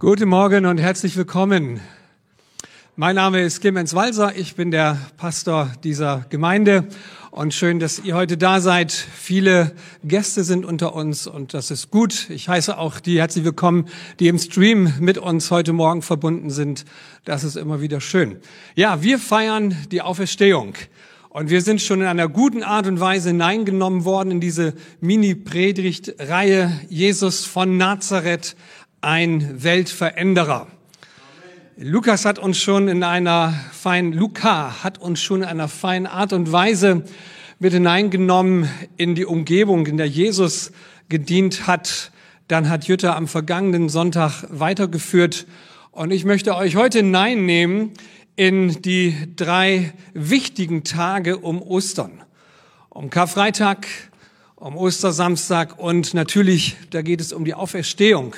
Guten Morgen und herzlich willkommen. Mein Name ist Clemens Walser, ich bin der Pastor dieser Gemeinde und schön, dass ihr heute da seid. Viele Gäste sind unter uns und das ist gut. Ich heiße auch die herzlich willkommen, die im Stream mit uns heute Morgen verbunden sind. Das ist immer wieder schön. Ja, wir feiern die Auferstehung. Und wir sind schon in einer guten Art und Weise hineingenommen worden in diese Mini-Predigt-Reihe Jesus von Nazareth, ein Weltveränderer. Lukas hat uns schon in einer feinen, Luca hat uns schon in einer feinen Art und Weise mit hineingenommen in die Umgebung, in der Jesus gedient hat. Dann hat Jutta am vergangenen Sonntag weitergeführt. Und ich möchte euch heute hineinnehmen in die drei wichtigen Tage um Ostern. Um Karfreitag, um Ostersamstag und natürlich, da geht es um die Auferstehung.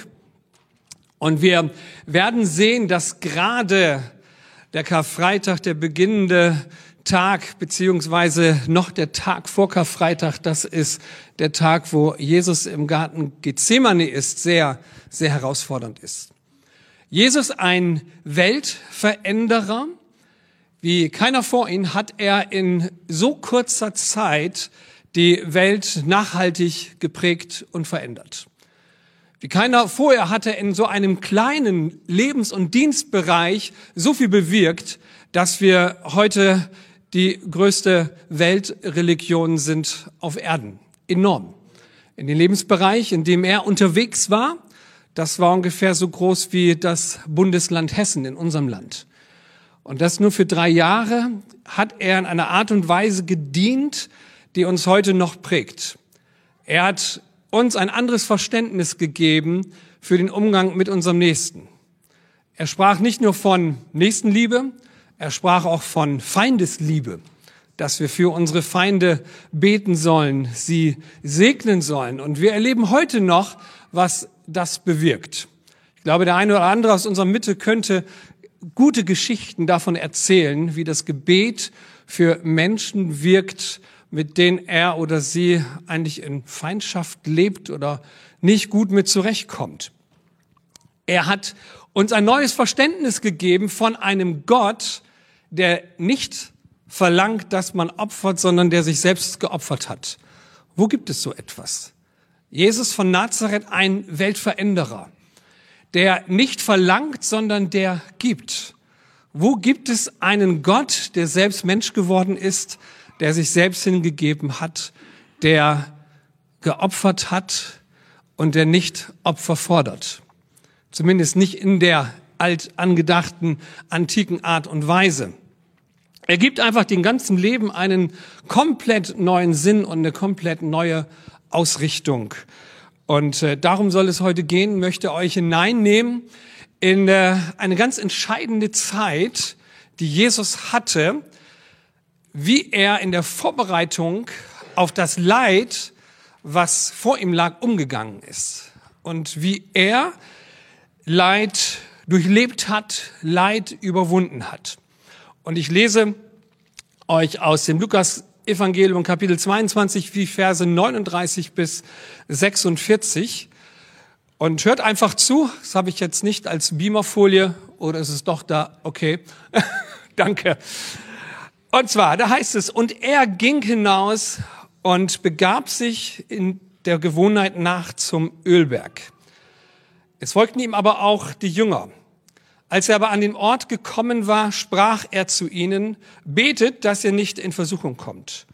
Und wir werden sehen, dass gerade der Karfreitag, der beginnende Tag, beziehungsweise noch der Tag vor Karfreitag, das ist der Tag, wo Jesus im Garten Gethsemane ist, sehr, sehr herausfordernd ist. Jesus ein Weltveränderer, wie keiner vor ihm hat er in so kurzer Zeit die Welt nachhaltig geprägt und verändert. Wie keiner vorher hatte in so einem kleinen Lebens- und Dienstbereich so viel bewirkt, dass wir heute die größte Weltreligion sind auf Erden. Enorm. In dem Lebensbereich, in dem er unterwegs war, das war ungefähr so groß wie das Bundesland Hessen in unserem Land. Und das nur für drei Jahre hat er in einer Art und Weise gedient, die uns heute noch prägt. Er hat uns ein anderes Verständnis gegeben für den Umgang mit unserem Nächsten. Er sprach nicht nur von Nächstenliebe, er sprach auch von Feindesliebe, dass wir für unsere Feinde beten sollen, sie segnen sollen. Und wir erleben heute noch, was das bewirkt. Ich glaube, der eine oder andere aus unserer Mitte könnte gute Geschichten davon erzählen, wie das Gebet für Menschen wirkt, mit denen er oder sie eigentlich in Feindschaft lebt oder nicht gut mit zurechtkommt. Er hat uns ein neues Verständnis gegeben von einem Gott, der nicht verlangt, dass man opfert, sondern der sich selbst geopfert hat. Wo gibt es so etwas? Jesus von Nazareth, ein Weltveränderer, der nicht verlangt, sondern der gibt. Wo gibt es einen Gott, der selbst Mensch geworden ist, der sich selbst hingegeben hat, der geopfert hat und der nicht Opfer fordert. Zumindest nicht in der alt angedachten antiken Art und Weise. Er gibt einfach dem ganzen Leben einen komplett neuen Sinn und eine komplett neue Ausrichtung. Und äh, darum soll es heute gehen, möchte euch hineinnehmen in äh, eine ganz entscheidende Zeit, die Jesus hatte, wie er in der Vorbereitung auf das Leid, was vor ihm lag, umgegangen ist. Und wie er Leid durchlebt hat, Leid überwunden hat. Und ich lese euch aus dem Lukas Evangelium Kapitel 22, wie Verse 39 bis 46. Und hört einfach zu. Das habe ich jetzt nicht als Beamerfolie oder ist es doch da? Okay. Danke. Und zwar, da heißt es, und er ging hinaus und begab sich in der Gewohnheit nach zum Ölberg. Es folgten ihm aber auch die Jünger. Als er aber an den Ort gekommen war, sprach er zu ihnen, betet, dass ihr nicht in Versuchung kommt.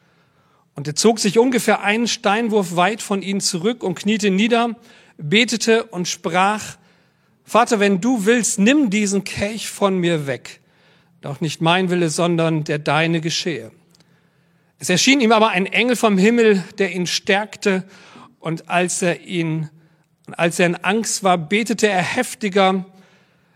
Und er zog sich ungefähr einen Steinwurf weit von ihnen zurück und kniete nieder, betete und sprach, Vater, wenn du willst, nimm diesen Kelch von mir weg. Doch nicht mein Wille, sondern der deine geschehe. Es erschien ihm aber ein Engel vom Himmel, der ihn stärkte, und als er ihn, als er in Angst war, betete er heftiger.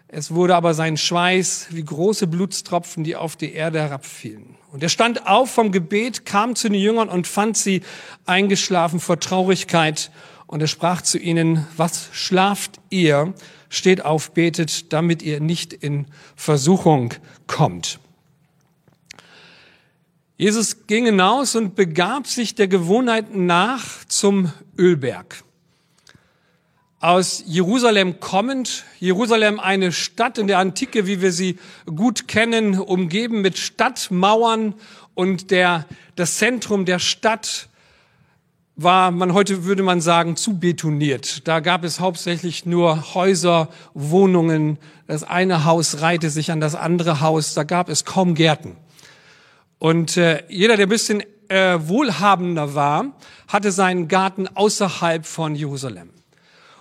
Es wurde aber sein Schweiß wie große Blutstropfen, die auf die Erde herabfielen. Und er stand auf vom Gebet, kam zu den Jüngern und fand sie eingeschlafen vor Traurigkeit. Und er sprach zu ihnen, was schlaft ihr? Steht auf, betet, damit ihr nicht in Versuchung kommt. Jesus ging hinaus und begab sich der Gewohnheit nach zum Ölberg. aus Jerusalem kommend. Jerusalem eine Stadt in der Antike, wie wir sie gut kennen, umgeben mit Stadtmauern und der, das Zentrum der Stadt war man heute würde man sagen zu betoniert. Da gab es hauptsächlich nur Häuser, Wohnungen. Das eine Haus reihte sich an das andere Haus. Da gab es kaum Gärten. Und äh, jeder, der ein bisschen äh, wohlhabender war, hatte seinen Garten außerhalb von Jerusalem.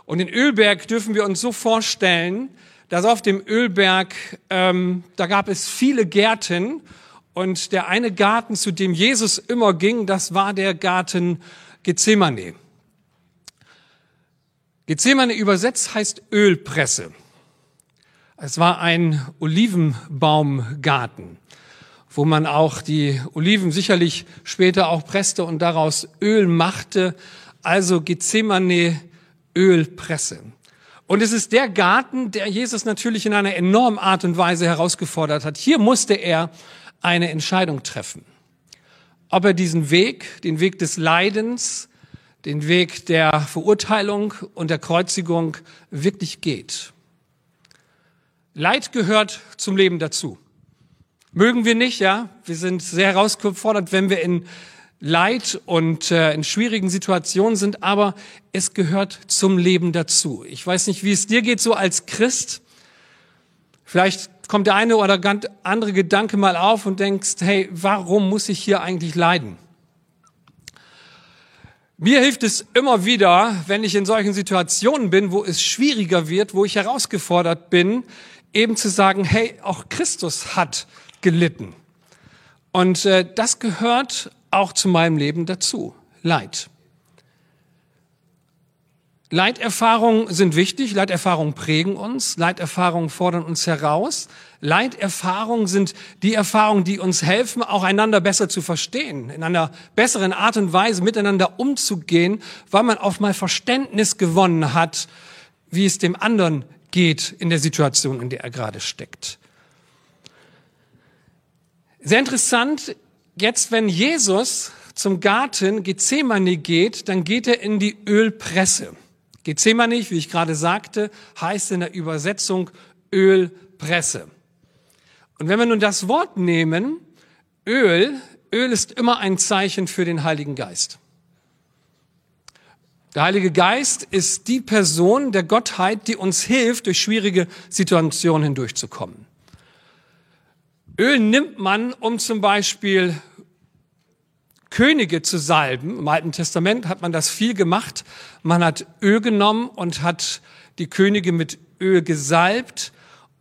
Und in Ölberg dürfen wir uns so vorstellen, dass auf dem Ölberg ähm, da gab es viele Gärten und der eine Garten, zu dem Jesus immer ging, das war der Garten Gethsemane. Gethsemane übersetzt heißt Ölpresse. Es war ein Olivenbaumgarten, wo man auch die Oliven sicherlich später auch presste und daraus Öl machte. Also Gethsemane Ölpresse. Und es ist der Garten, der Jesus natürlich in einer enormen Art und Weise herausgefordert hat. Hier musste er eine Entscheidung treffen ob er diesen Weg, den Weg des Leidens, den Weg der Verurteilung und der Kreuzigung wirklich geht. Leid gehört zum Leben dazu. Mögen wir nicht, ja? Wir sind sehr herausgefordert, wenn wir in Leid und äh, in schwierigen Situationen sind, aber es gehört zum Leben dazu. Ich weiß nicht, wie es dir geht so als Christ. Vielleicht kommt der eine oder andere Gedanke mal auf und denkst, hey, warum muss ich hier eigentlich leiden? Mir hilft es immer wieder, wenn ich in solchen Situationen bin, wo es schwieriger wird, wo ich herausgefordert bin, eben zu sagen, hey, auch Christus hat gelitten. Und äh, das gehört auch zu meinem Leben dazu. Leid. Leiterfahrungen sind wichtig, Leiterfahrungen prägen uns, Leiterfahrungen fordern uns heraus. Leiterfahrungen sind die Erfahrungen, die uns helfen, auch einander besser zu verstehen, in einer besseren Art und Weise miteinander umzugehen, weil man auch mal Verständnis gewonnen hat, wie es dem anderen geht in der Situation, in der er gerade steckt. Sehr interessant, jetzt wenn Jesus zum Garten Gethsemane geht, dann geht er in die Ölpresse. Gethsemane, wie ich gerade sagte, heißt in der Übersetzung Ölpresse. Und wenn wir nun das Wort nehmen, Öl, Öl ist immer ein Zeichen für den Heiligen Geist. Der Heilige Geist ist die Person der Gottheit, die uns hilft, durch schwierige Situationen hindurchzukommen. Öl nimmt man, um zum Beispiel Könige zu salben. Im Alten Testament hat man das viel gemacht. Man hat Öl genommen und hat die Könige mit Öl gesalbt,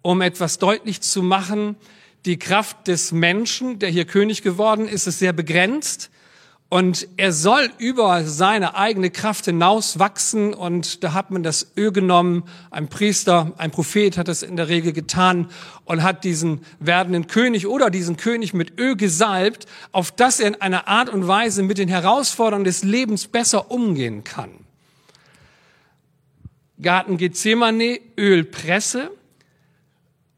um etwas deutlich zu machen. Die Kraft des Menschen, der hier König geworden ist, ist sehr begrenzt. Und er soll über seine eigene Kraft hinaus wachsen. Und da hat man das Öl genommen. Ein Priester, ein Prophet hat das in der Regel getan und hat diesen werdenden König oder diesen König mit Öl gesalbt, auf dass er in einer Art und Weise mit den Herausforderungen des Lebens besser umgehen kann. Garten Gethsemane, Ölpresse.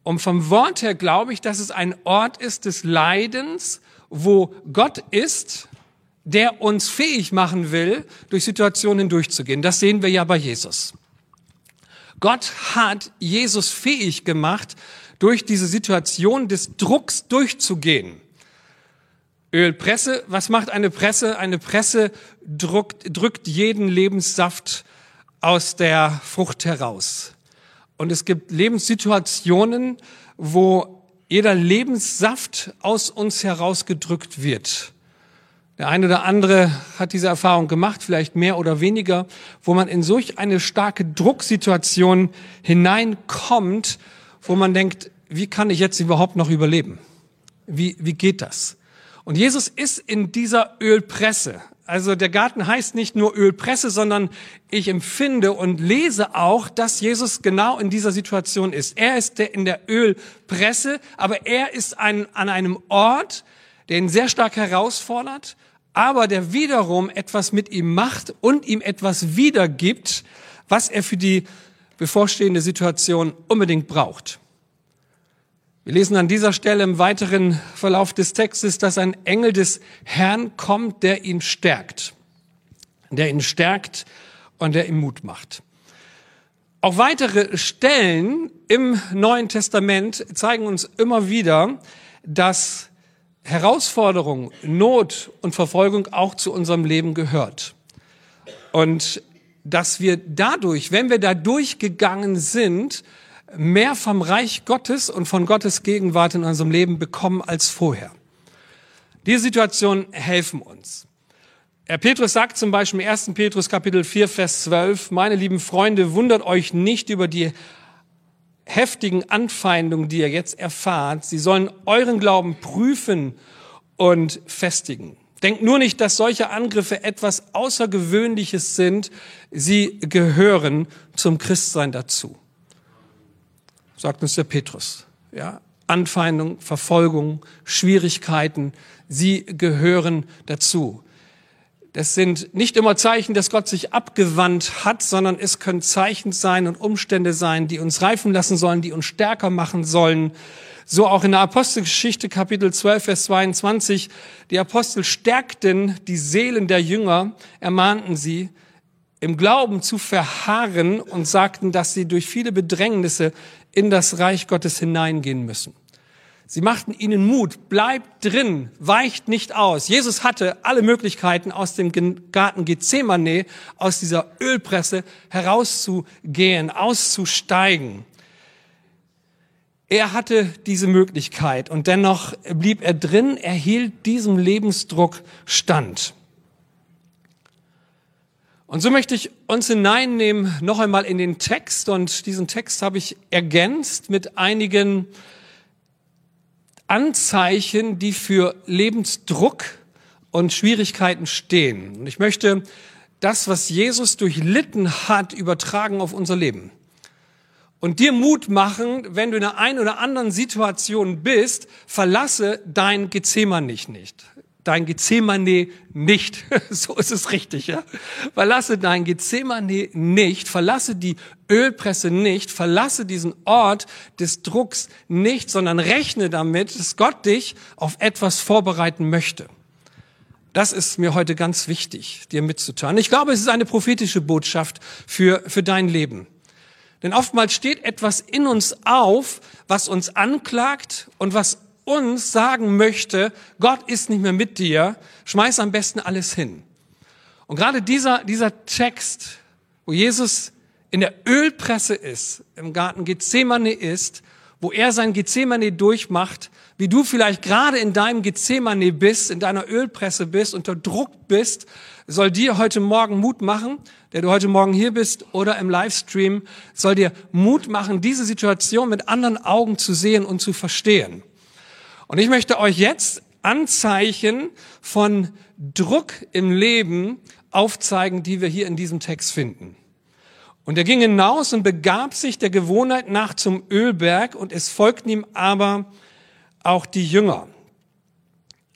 Und vom Wort her glaube ich, dass es ein Ort ist des Leidens, wo Gott ist, der uns fähig machen will, durch Situationen durchzugehen. Das sehen wir ja bei Jesus. Gott hat Jesus fähig gemacht, durch diese Situation des Drucks durchzugehen. Ölpresse, was macht eine Presse? Eine Presse drückt, drückt jeden Lebenssaft aus der Frucht heraus. Und es gibt Lebenssituationen, wo jeder Lebenssaft aus uns herausgedrückt wird. Der eine oder andere hat diese Erfahrung gemacht, vielleicht mehr oder weniger, wo man in solch eine starke Drucksituation hineinkommt, wo man denkt, wie kann ich jetzt überhaupt noch überleben? Wie, wie geht das? Und Jesus ist in dieser Ölpresse. Also der Garten heißt nicht nur Ölpresse, sondern ich empfinde und lese auch, dass Jesus genau in dieser Situation ist. Er ist der in der Ölpresse, aber er ist ein, an einem Ort, der ihn sehr stark herausfordert, aber der wiederum etwas mit ihm macht und ihm etwas wiedergibt, was er für die bevorstehende Situation unbedingt braucht. Wir lesen an dieser Stelle im weiteren Verlauf des Textes, dass ein Engel des Herrn kommt, der ihn stärkt, der ihn stärkt und der ihm Mut macht. Auch weitere Stellen im Neuen Testament zeigen uns immer wieder, dass Herausforderung, Not und Verfolgung auch zu unserem Leben gehört. Und dass wir dadurch, wenn wir da durchgegangen sind, mehr vom Reich Gottes und von Gottes Gegenwart in unserem Leben bekommen als vorher. Diese Situationen helfen uns. Herr Petrus sagt zum Beispiel im 1. Petrus Kapitel 4, Vers 12, meine lieben Freunde, wundert euch nicht über die heftigen Anfeindungen, die ihr jetzt erfahrt. Sie sollen euren Glauben prüfen und festigen. Denkt nur nicht, dass solche Angriffe etwas Außergewöhnliches sind. Sie gehören zum Christsein dazu. Sagt uns der Petrus. Ja, Anfeindung, Verfolgung, Schwierigkeiten, sie gehören dazu. Das sind nicht immer Zeichen, dass Gott sich abgewandt hat, sondern es können Zeichen sein und Umstände sein, die uns reifen lassen sollen, die uns stärker machen sollen. So auch in der Apostelgeschichte Kapitel 12, Vers 22. Die Apostel stärkten die Seelen der Jünger, ermahnten sie, im Glauben zu verharren und sagten, dass sie durch viele Bedrängnisse in das Reich Gottes hineingehen müssen. Sie machten ihnen Mut, bleibt drin, weicht nicht aus. Jesus hatte alle Möglichkeiten, aus dem Garten Gethsemane, aus dieser Ölpresse herauszugehen, auszusteigen. Er hatte diese Möglichkeit und dennoch blieb er drin, er hielt diesem Lebensdruck stand. Und so möchte ich uns hineinnehmen noch einmal in den Text und diesen Text habe ich ergänzt mit einigen Anzeichen, die für Lebensdruck und Schwierigkeiten stehen. Und ich möchte das, was Jesus durchlitten hat, übertragen auf unser Leben. Und dir Mut machen, wenn du in einer einen oder anderen Situation bist, verlasse dein Gethsemane nicht dein Gethsemane nicht. so ist es richtig, ja. Verlasse dein Gethsemane nicht, verlasse die Ölpresse nicht, verlasse diesen Ort des Drucks nicht, sondern rechne damit, dass Gott dich auf etwas vorbereiten möchte. Das ist mir heute ganz wichtig, dir mitzuteilen. Ich glaube, es ist eine prophetische Botschaft für, für dein Leben. Denn oftmals steht etwas in uns auf, was uns anklagt und was uns sagen möchte, Gott ist nicht mehr mit dir, schmeiß am besten alles hin. Und gerade dieser, dieser Text, wo Jesus in der Ölpresse ist, im Garten Gethsemane ist, wo er sein Gethsemane durchmacht, wie du vielleicht gerade in deinem Gethsemane bist, in deiner Ölpresse bist, unter Druck bist, soll dir heute Morgen Mut machen, der du heute Morgen hier bist oder im Livestream, soll dir Mut machen, diese Situation mit anderen Augen zu sehen und zu verstehen. Und ich möchte euch jetzt Anzeichen von Druck im Leben aufzeigen, die wir hier in diesem Text finden. Und er ging hinaus und begab sich der Gewohnheit nach zum Ölberg und es folgten ihm aber auch die Jünger.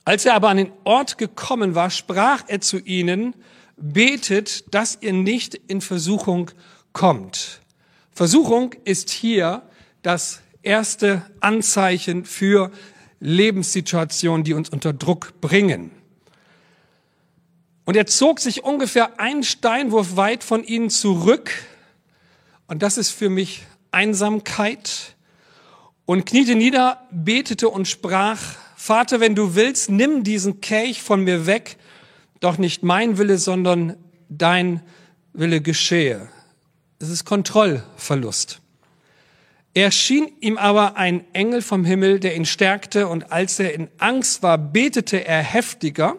Als er aber an den Ort gekommen war, sprach er zu ihnen, betet, dass ihr nicht in Versuchung kommt. Versuchung ist hier das erste Anzeichen für Lebenssituationen, die uns unter Druck bringen. Und er zog sich ungefähr einen Steinwurf weit von ihnen zurück. Und das ist für mich Einsamkeit. Und kniete nieder, betete und sprach, Vater, wenn du willst, nimm diesen Kelch von mir weg, doch nicht mein Wille, sondern dein Wille geschehe. Es ist Kontrollverlust. Erschien ihm aber ein Engel vom Himmel, der ihn stärkte, und als er in Angst war, betete er heftiger.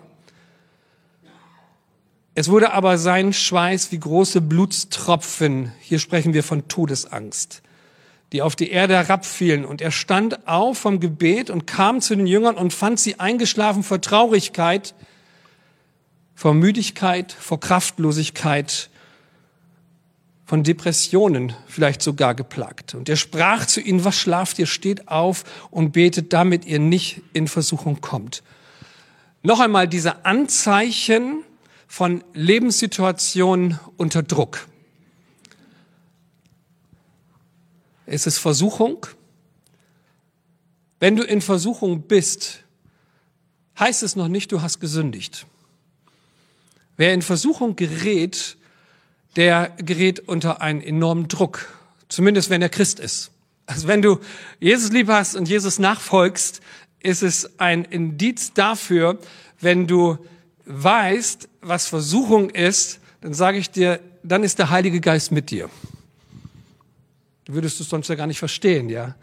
Es wurde aber sein Schweiß wie große Blutstropfen, hier sprechen wir von Todesangst, die auf die Erde herabfielen. Und er stand auf vom Gebet und kam zu den Jüngern und fand sie eingeschlafen vor Traurigkeit, vor Müdigkeit, vor Kraftlosigkeit von Depressionen vielleicht sogar geplagt. Und er sprach zu ihnen, was schlaft ihr, steht auf und betet, damit ihr nicht in Versuchung kommt. Noch einmal diese Anzeichen von Lebenssituationen unter Druck. Es ist Versuchung. Wenn du in Versuchung bist, heißt es noch nicht, du hast gesündigt. Wer in Versuchung gerät, der gerät unter einen enormen Druck Zumindest wenn er Christ ist. Also wenn du Jesus lieb hast und Jesus nachfolgst, ist es ein Indiz dafür, wenn du weißt, was Versuchung ist, dann sage ich dir, dann ist der Heilige Geist mit dir. Du würdest es sonst ja gar nicht verstehen, ja.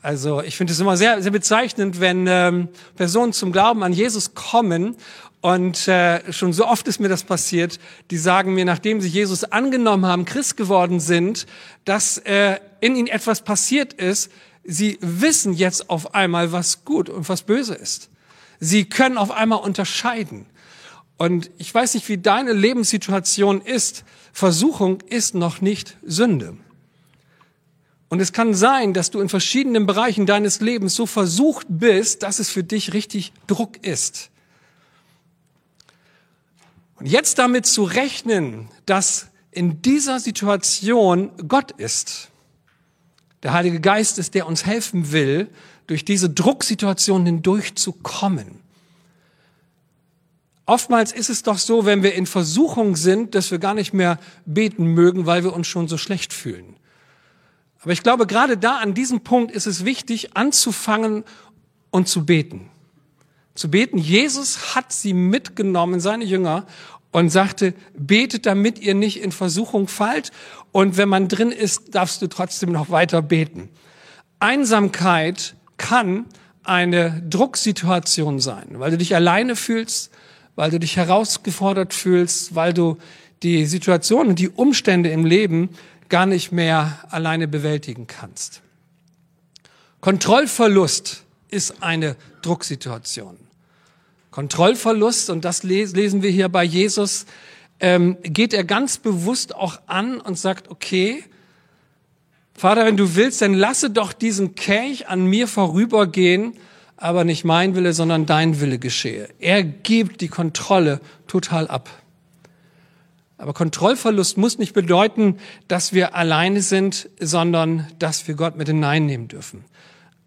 Also ich finde es immer sehr, sehr bezeichnend, wenn ähm, Personen zum Glauben an Jesus kommen und äh, schon so oft ist mir das passiert, die sagen mir, nachdem sie Jesus angenommen haben, Christ geworden sind, dass äh, in ihnen etwas passiert ist. Sie wissen jetzt auf einmal, was gut und was böse ist. Sie können auf einmal unterscheiden. Und ich weiß nicht, wie deine Lebenssituation ist. Versuchung ist noch nicht Sünde. Und es kann sein, dass du in verschiedenen Bereichen deines Lebens so versucht bist, dass es für dich richtig Druck ist. Und jetzt damit zu rechnen, dass in dieser Situation Gott ist, der Heilige Geist ist, der uns helfen will, durch diese Drucksituation hindurchzukommen. Oftmals ist es doch so, wenn wir in Versuchung sind, dass wir gar nicht mehr beten mögen, weil wir uns schon so schlecht fühlen. Aber ich glaube, gerade da an diesem Punkt ist es wichtig, anzufangen und zu beten. Zu beten. Jesus hat sie mitgenommen, seine Jünger, und sagte, betet, damit ihr nicht in Versuchung fallt. Und wenn man drin ist, darfst du trotzdem noch weiter beten. Einsamkeit kann eine Drucksituation sein, weil du dich alleine fühlst, weil du dich herausgefordert fühlst, weil du die Situation und die Umstände im Leben gar nicht mehr alleine bewältigen kannst. Kontrollverlust ist eine Drucksituation. Kontrollverlust, und das lesen wir hier bei Jesus, ähm, geht er ganz bewusst auch an und sagt, okay, Vater, wenn du willst, dann lasse doch diesen Kelch an mir vorübergehen, aber nicht mein Wille, sondern dein Wille geschehe. Er gibt die Kontrolle total ab. Aber Kontrollverlust muss nicht bedeuten, dass wir alleine sind, sondern dass wir Gott mit hineinnehmen dürfen.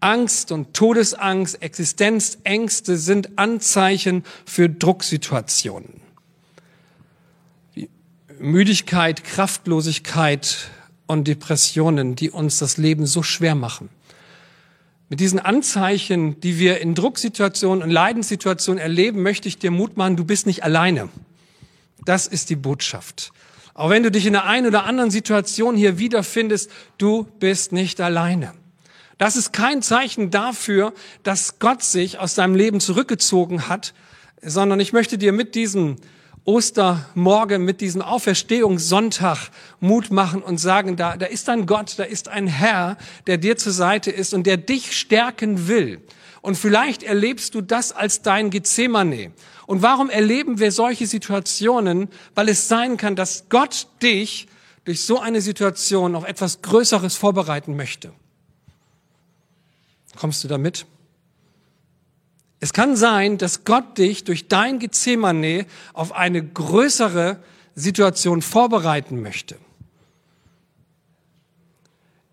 Angst und Todesangst, Existenzängste sind Anzeichen für Drucksituationen. Müdigkeit, Kraftlosigkeit und Depressionen, die uns das Leben so schwer machen. Mit diesen Anzeichen, die wir in Drucksituationen und Leidenssituationen erleben, möchte ich dir Mut machen, du bist nicht alleine. Das ist die Botschaft. Auch wenn du dich in der einen oder anderen Situation hier wiederfindest, du bist nicht alleine. Das ist kein Zeichen dafür, dass Gott sich aus deinem Leben zurückgezogen hat, sondern ich möchte dir mit diesem Ostermorgen, mit diesem Auferstehungssonntag Mut machen und sagen, da, da ist ein Gott, da ist ein Herr, der dir zur Seite ist und der dich stärken will. Und vielleicht erlebst du das als dein Gethsemane. Und warum erleben wir solche Situationen? Weil es sein kann, dass Gott dich durch so eine Situation auf etwas Größeres vorbereiten möchte. Kommst du damit? Es kann sein, dass Gott dich durch dein Gethsemane auf eine größere Situation vorbereiten möchte.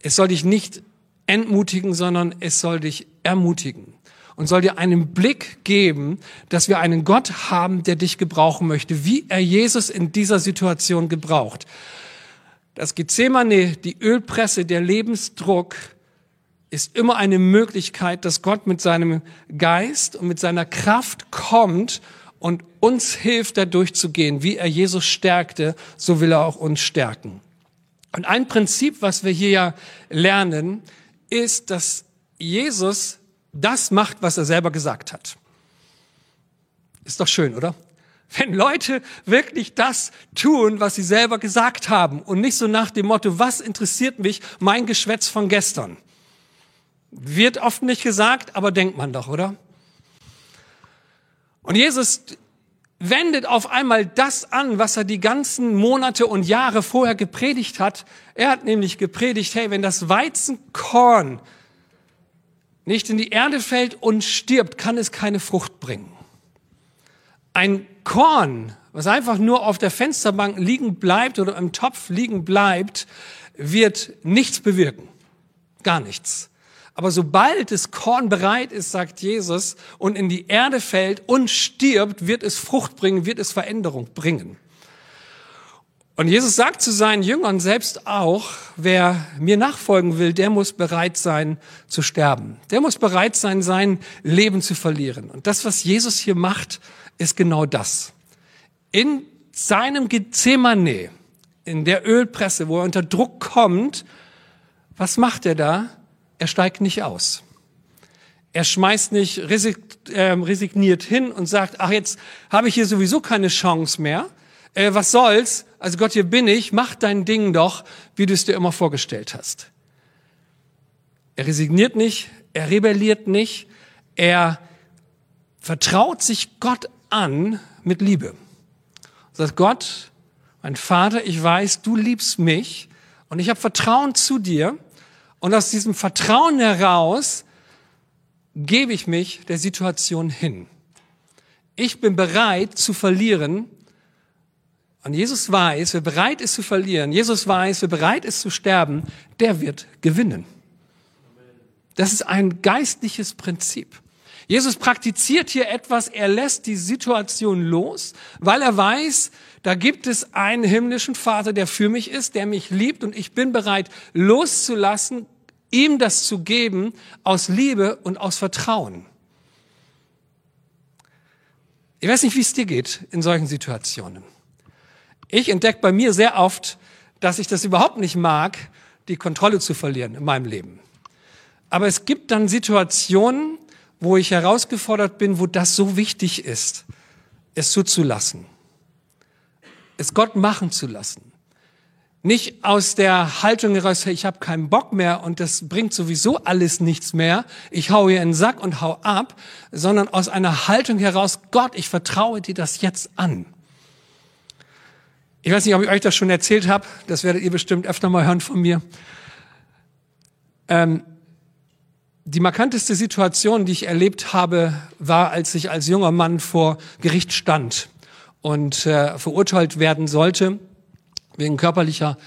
Es soll dich nicht entmutigen, sondern es soll dich ermutigen und soll dir einen Blick geben, dass wir einen Gott haben, der dich gebrauchen möchte, wie er Jesus in dieser Situation gebraucht. Das Gethsemane, die Ölpresse, der Lebensdruck ist immer eine Möglichkeit, dass Gott mit seinem Geist und mit seiner Kraft kommt und uns hilft, da durchzugehen. Wie er Jesus stärkte, so will er auch uns stärken. Und ein Prinzip, was wir hier ja lernen, ist, dass Jesus das macht, was er selber gesagt hat. Ist doch schön, oder? Wenn Leute wirklich das tun, was sie selber gesagt haben und nicht so nach dem Motto, was interessiert mich mein Geschwätz von gestern? Wird oft nicht gesagt, aber denkt man doch, oder? Und Jesus wendet auf einmal das an, was er die ganzen Monate und Jahre vorher gepredigt hat. Er hat nämlich gepredigt, hey, wenn das Weizenkorn nicht in die Erde fällt und stirbt, kann es keine Frucht bringen. Ein Korn, was einfach nur auf der Fensterbank liegen bleibt oder im Topf liegen bleibt, wird nichts bewirken. Gar nichts. Aber sobald das Korn bereit ist, sagt Jesus, und in die Erde fällt und stirbt, wird es Frucht bringen, wird es Veränderung bringen. Und Jesus sagt zu seinen Jüngern selbst auch, wer mir nachfolgen will, der muss bereit sein zu sterben. Der muss bereit sein, sein Leben zu verlieren. Und das, was Jesus hier macht, ist genau das. In seinem Gethsemane, in der Ölpresse, wo er unter Druck kommt, was macht er da? Er steigt nicht aus. Er schmeißt nicht ähm, resigniert hin und sagt, ach, jetzt habe ich hier sowieso keine Chance mehr. Äh, was soll's? Also Gott, hier bin ich, mach dein Ding doch, wie du es dir immer vorgestellt hast. Er resigniert nicht, er rebelliert nicht, er vertraut sich Gott an mit Liebe. Sagt Gott, mein Vater, ich weiß, du liebst mich und ich habe Vertrauen zu dir und aus diesem Vertrauen heraus gebe ich mich der Situation hin. Ich bin bereit zu verlieren, und Jesus weiß, wer bereit ist zu verlieren, Jesus weiß, wer bereit ist zu sterben, der wird gewinnen. Das ist ein geistliches Prinzip. Jesus praktiziert hier etwas, er lässt die Situation los, weil er weiß, da gibt es einen himmlischen Vater, der für mich ist, der mich liebt und ich bin bereit loszulassen, ihm das zu geben aus Liebe und aus Vertrauen. Ich weiß nicht, wie es dir geht in solchen Situationen. Ich entdecke bei mir sehr oft, dass ich das überhaupt nicht mag, die Kontrolle zu verlieren in meinem Leben. Aber es gibt dann Situationen, wo ich herausgefordert bin, wo das so wichtig ist, es zuzulassen, es Gott machen zu lassen. Nicht aus der Haltung heraus, ich habe keinen Bock mehr und das bringt sowieso alles nichts mehr, ich hau hier in den Sack und hau ab, sondern aus einer Haltung heraus, Gott, ich vertraue dir das jetzt an. Ich weiß nicht, ob ich euch das schon erzählt habe. Das werdet ihr bestimmt öfter mal hören von mir. Ähm, die markanteste Situation, die ich erlebt habe, war, als ich als junger Mann vor Gericht stand und äh, verurteilt werden sollte wegen körperlicher,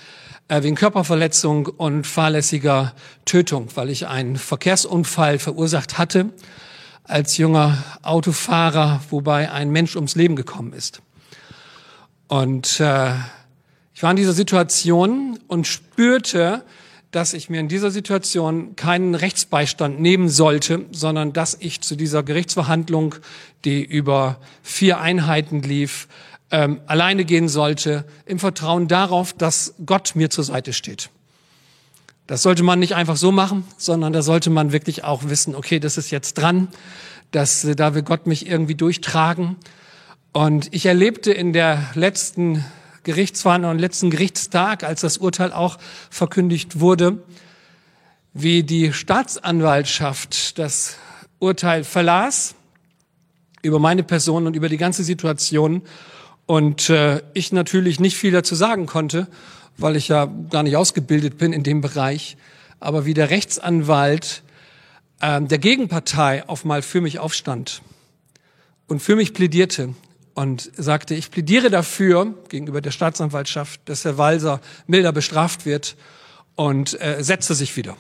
äh, wegen Körperverletzung und fahrlässiger Tötung, weil ich einen Verkehrsunfall verursacht hatte als junger Autofahrer, wobei ein Mensch ums Leben gekommen ist. Und äh, ich war in dieser Situation und spürte, dass ich mir in dieser Situation keinen Rechtsbeistand nehmen sollte, sondern dass ich zu dieser Gerichtsverhandlung, die über vier Einheiten lief, ähm, alleine gehen sollte, im Vertrauen darauf, dass Gott mir zur Seite steht. Das sollte man nicht einfach so machen, sondern da sollte man wirklich auch wissen, okay, das ist jetzt dran, dass äh, da will Gott mich irgendwie durchtragen. Und ich erlebte in der letzten Gerichtsverhandlung, letzten Gerichtstag, als das Urteil auch verkündigt wurde, wie die Staatsanwaltschaft das Urteil verlas über meine Person und über die ganze Situation. Und äh, ich natürlich nicht viel dazu sagen konnte, weil ich ja gar nicht ausgebildet bin in dem Bereich, aber wie der Rechtsanwalt äh, der Gegenpartei auf mal für mich aufstand und für mich plädierte und sagte, ich plädiere dafür gegenüber der Staatsanwaltschaft, dass Herr Walser milder bestraft wird und äh, setzte sich wieder.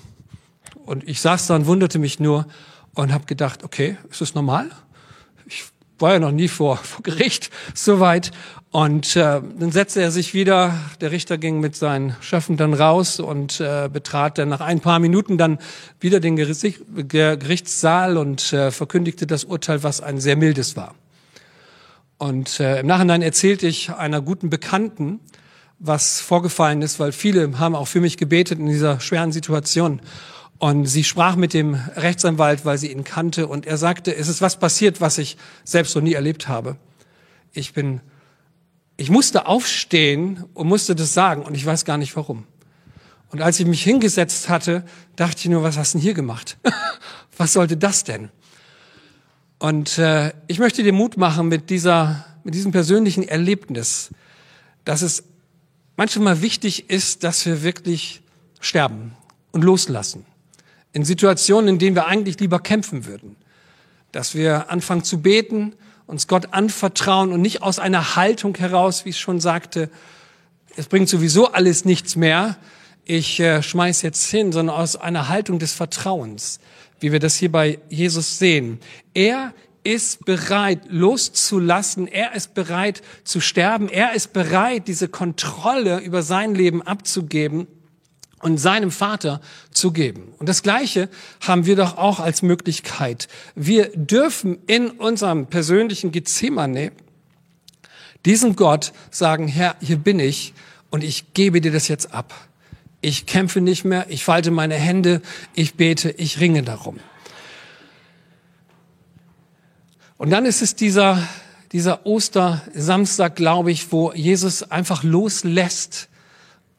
Und ich saß da und wunderte mich nur und habe gedacht, okay, ist das normal? Ich war ja noch nie vor, vor Gericht soweit. Und äh, dann setzte er sich wieder, der Richter ging mit seinen Schöffen dann raus und äh, betrat dann nach ein paar Minuten dann wieder den Gerichtssaal und äh, verkündigte das Urteil, was ein sehr mildes war. Und äh, im Nachhinein erzählte ich einer guten Bekannten, was vorgefallen ist, weil viele haben auch für mich gebetet in dieser schweren Situation. Und sie sprach mit dem Rechtsanwalt, weil sie ihn kannte. Und er sagte, es ist was passiert, was ich selbst noch nie erlebt habe. Ich bin, ich musste aufstehen und musste das sagen und ich weiß gar nicht warum. Und als ich mich hingesetzt hatte, dachte ich nur, was hast du denn hier gemacht? was sollte das denn? Und äh, ich möchte dir Mut machen mit dieser, mit diesem persönlichen Erlebnis, dass es manchmal wichtig ist, dass wir wirklich sterben und loslassen. In Situationen, in denen wir eigentlich lieber kämpfen würden. Dass wir anfangen zu beten, uns Gott anvertrauen und nicht aus einer Haltung heraus, wie ich schon sagte, es bringt sowieso alles nichts mehr, ich äh, schmeiß jetzt hin, sondern aus einer Haltung des Vertrauens wie wir das hier bei Jesus sehen. Er ist bereit loszulassen, er ist bereit zu sterben, er ist bereit, diese Kontrolle über sein Leben abzugeben und seinem Vater zu geben. Und das Gleiche haben wir doch auch als Möglichkeit. Wir dürfen in unserem persönlichen Gethsemane diesem Gott sagen, Herr, hier bin ich und ich gebe dir das jetzt ab. Ich kämpfe nicht mehr, ich falte meine Hände, ich bete, ich ringe darum. Und dann ist es dieser, dieser Ostersamstag, glaube ich, wo Jesus einfach loslässt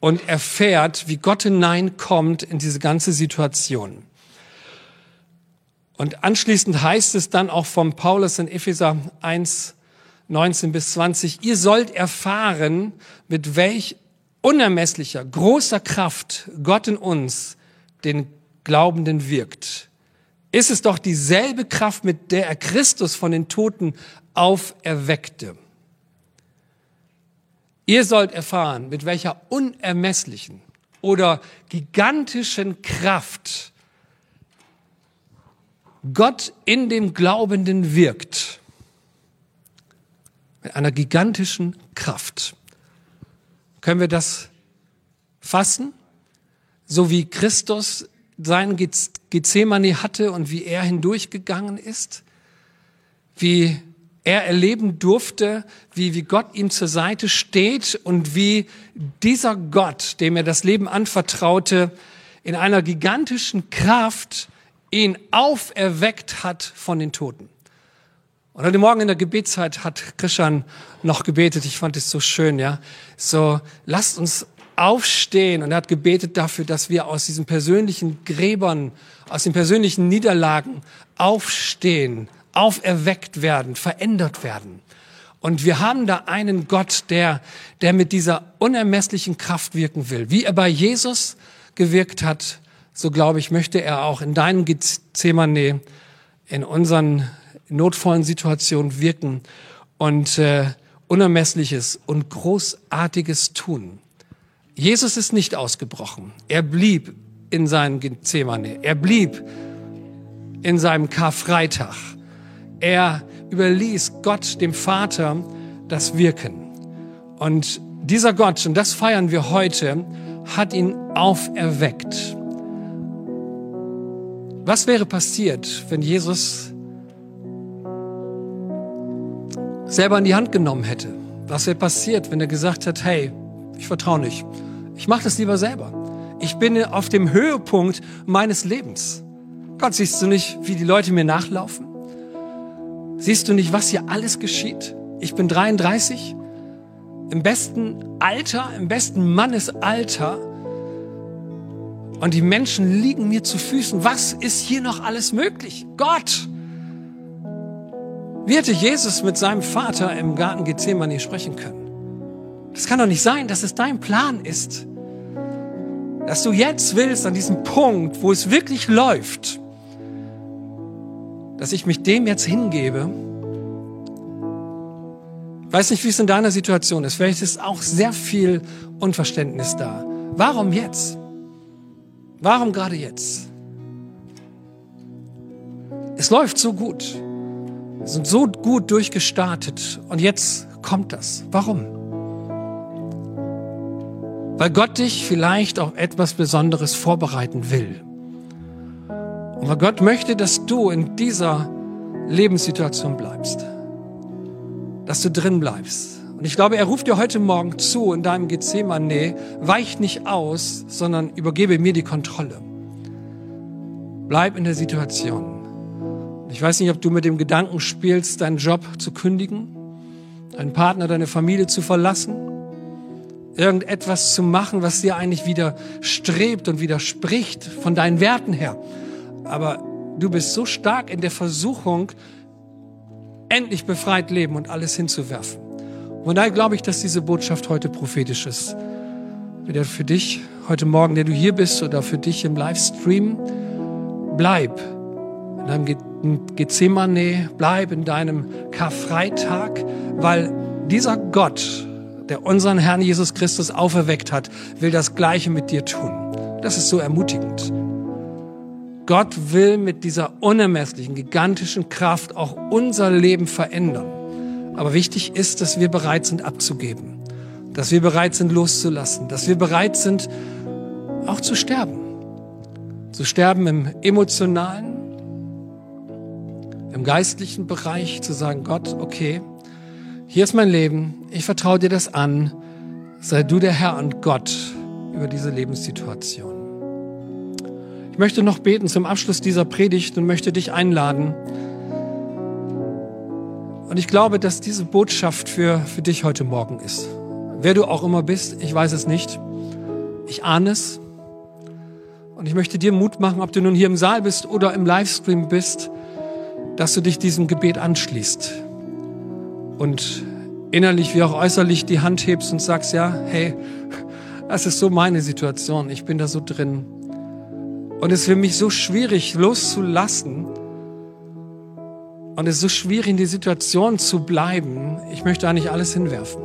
und erfährt, wie Gott hineinkommt in diese ganze Situation. Und anschließend heißt es dann auch vom Paulus in Epheser 1, 19 bis 20, ihr sollt erfahren, mit welch unermesslicher, großer Kraft Gott in uns, den Glaubenden, wirkt ist es doch dieselbe Kraft, mit der er Christus von den Toten auferweckte. Ihr sollt erfahren, mit welcher unermesslichen oder gigantischen Kraft Gott in dem Glaubenden wirkt. Mit einer gigantischen Kraft. Können wir das fassen? So wie Christus sein Gethsemane hatte und wie er hindurchgegangen ist, wie er erleben durfte, wie, wie Gott ihm zur Seite steht und wie dieser Gott, dem er das Leben anvertraute, in einer gigantischen Kraft ihn auferweckt hat von den Toten. Und heute Morgen in der Gebetszeit hat Christian noch gebetet. Ich fand es so schön, ja. So, lasst uns aufstehen und er hat gebetet dafür, dass wir aus diesen persönlichen Gräbern, aus den persönlichen Niederlagen aufstehen, auferweckt werden, verändert werden. Und wir haben da einen Gott, der, der mit dieser unermesslichen Kraft wirken will. Wie er bei Jesus gewirkt hat, so glaube ich, möchte er auch in deinem Gethsemane, in unseren notvollen Situationen wirken und äh, Unermessliches und Großartiges tun. Jesus ist nicht ausgebrochen. Er blieb in seinem Gethsemane. Er blieb in seinem Karfreitag. Er überließ Gott, dem Vater, das Wirken. Und dieser Gott, und das feiern wir heute, hat ihn auferweckt. Was wäre passiert, wenn Jesus selber in die Hand genommen hätte? Was wäre passiert, wenn er gesagt hat, hey, ich vertraue nicht. Ich mache das lieber selber. Ich bin auf dem Höhepunkt meines Lebens. Gott, siehst du nicht, wie die Leute mir nachlaufen? Siehst du nicht, was hier alles geschieht? Ich bin 33, im besten Alter, im besten Mannesalter. Und die Menschen liegen mir zu Füßen. Was ist hier noch alles möglich? Gott! Wie hätte Jesus mit seinem Vater im Garten Gethsemane sprechen können? Das kann doch nicht sein, dass es dein Plan ist. Dass du jetzt willst, an diesem Punkt, wo es wirklich läuft, dass ich mich dem jetzt hingebe. Ich weiß nicht, wie es in deiner Situation ist. Vielleicht ist auch sehr viel Unverständnis da. Warum jetzt? Warum gerade jetzt? Es läuft so gut. Wir sind so gut durchgestartet und jetzt kommt das. Warum? weil Gott dich vielleicht auf etwas Besonderes vorbereiten will. Und weil Gott möchte, dass du in dieser Lebenssituation bleibst, dass du drin bleibst. Und ich glaube, er ruft dir heute Morgen zu in deinem Gethsemane, weich nicht aus, sondern übergebe mir die Kontrolle. Bleib in der Situation. Ich weiß nicht, ob du mit dem Gedanken spielst, deinen Job zu kündigen, deinen Partner, deine Familie zu verlassen irgendetwas zu machen, was dir eigentlich widerstrebt und widerspricht von deinen Werten her. Aber du bist so stark in der Versuchung, endlich befreit leben und alles hinzuwerfen. Und daher glaube ich, dass diese Botschaft heute prophetisch ist. Wieder für dich heute Morgen, der du hier bist oder für dich im Livestream, bleib in deinem Gethsemane, bleib in deinem Karfreitag, weil dieser Gott, der unseren Herrn Jesus Christus auferweckt hat, will das Gleiche mit dir tun. Das ist so ermutigend. Gott will mit dieser unermesslichen, gigantischen Kraft auch unser Leben verändern. Aber wichtig ist, dass wir bereit sind abzugeben, dass wir bereit sind loszulassen, dass wir bereit sind auch zu sterben. Zu sterben im emotionalen, im geistlichen Bereich, zu sagen, Gott, okay, hier ist mein Leben, ich vertraue dir das an, sei du der Herr und Gott über diese Lebenssituation. Ich möchte noch beten zum Abschluss dieser Predigt und möchte dich einladen. Und ich glaube, dass diese Botschaft für, für dich heute Morgen ist. Wer du auch immer bist, ich weiß es nicht. Ich ahne es. Und ich möchte dir Mut machen, ob du nun hier im Saal bist oder im Livestream bist, dass du dich diesem Gebet anschließt und innerlich wie auch äußerlich die Hand hebst und sagst, ja, hey, das ist so meine Situation, ich bin da so drin. Und es ist für mich so schwierig loszulassen und es ist so schwierig in die Situation zu bleiben. Ich möchte eigentlich alles hinwerfen.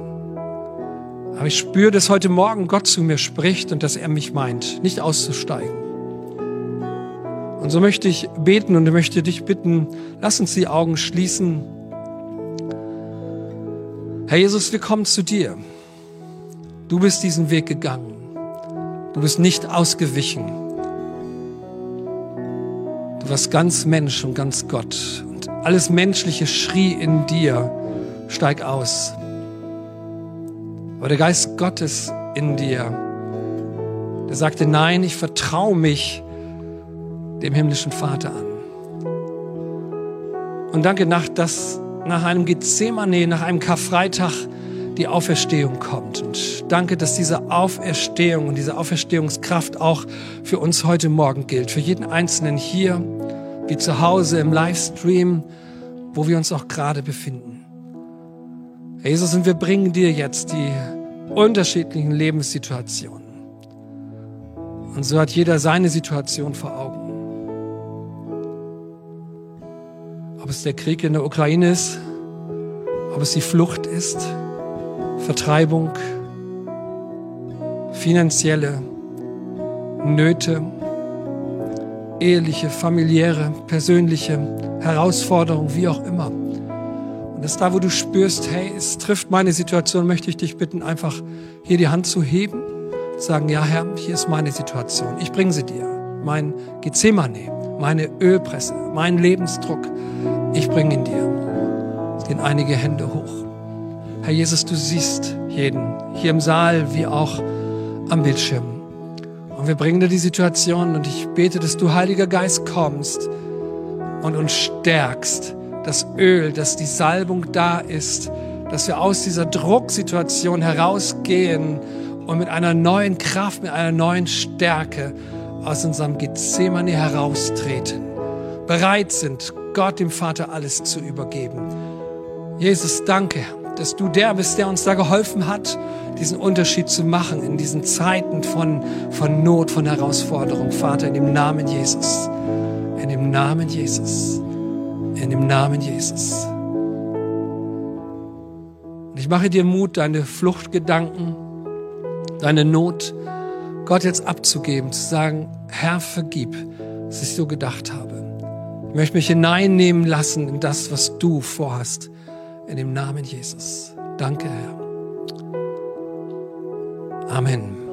Aber ich spüre, dass heute Morgen Gott zu mir spricht und dass er mich meint, nicht auszusteigen. Und so möchte ich beten und möchte dich bitten, lass uns die Augen schließen. Herr Jesus, wir kommen zu dir. Du bist diesen Weg gegangen. Du bist nicht ausgewichen. Du warst ganz Mensch und ganz Gott. Und alles Menschliche schrie in dir, steig aus. Aber der Geist Gottes in dir, der sagte, nein, ich vertraue mich dem himmlischen Vater an. Und danke, nach, dass nach einem Gethsemane, nach einem Karfreitag die Auferstehung kommt. Und danke, dass diese Auferstehung und diese Auferstehungskraft auch für uns heute Morgen gilt. Für jeden Einzelnen hier, wie zu Hause im Livestream, wo wir uns auch gerade befinden. Jesus, und wir bringen dir jetzt die unterschiedlichen Lebenssituationen. Und so hat jeder seine Situation vor Augen. Ob es der Krieg in der Ukraine ist, ob es die Flucht ist, Vertreibung, finanzielle Nöte, eheliche, familiäre, persönliche Herausforderungen, wie auch immer. Und das da, wo du spürst, hey, es trifft meine Situation, möchte ich dich bitten, einfach hier die Hand zu heben, sagen, ja Herr, hier ist meine Situation, ich bringe sie dir. Mein Gethsemane, meine Ölpresse, mein Lebensdruck, ich bringe ihn dir. Es gehen einige Hände hoch. Herr Jesus, du siehst jeden, hier im Saal wie auch am Bildschirm. Und wir bringen dir die Situation und ich bete, dass du, Heiliger Geist, kommst und uns stärkst. Das Öl, dass die Salbung da ist, dass wir aus dieser Drucksituation herausgehen und mit einer neuen Kraft, mit einer neuen Stärke aus unserem Gethsemane heraustreten. Bereit sind, Gott dem Vater alles zu übergeben. Jesus, danke, dass du der bist, der uns da geholfen hat, diesen Unterschied zu machen in diesen Zeiten von, von Not, von Herausforderung. Vater, in dem Namen Jesus, in dem Namen Jesus, in dem Namen Jesus. Und ich mache dir Mut, deine Fluchtgedanken, deine Not, Gott jetzt abzugeben, zu sagen, Herr, vergib, was ich so gedacht habe. Ich möchte mich hineinnehmen lassen in das, was du vorhast. In dem Namen Jesus. Danke, Herr. Amen.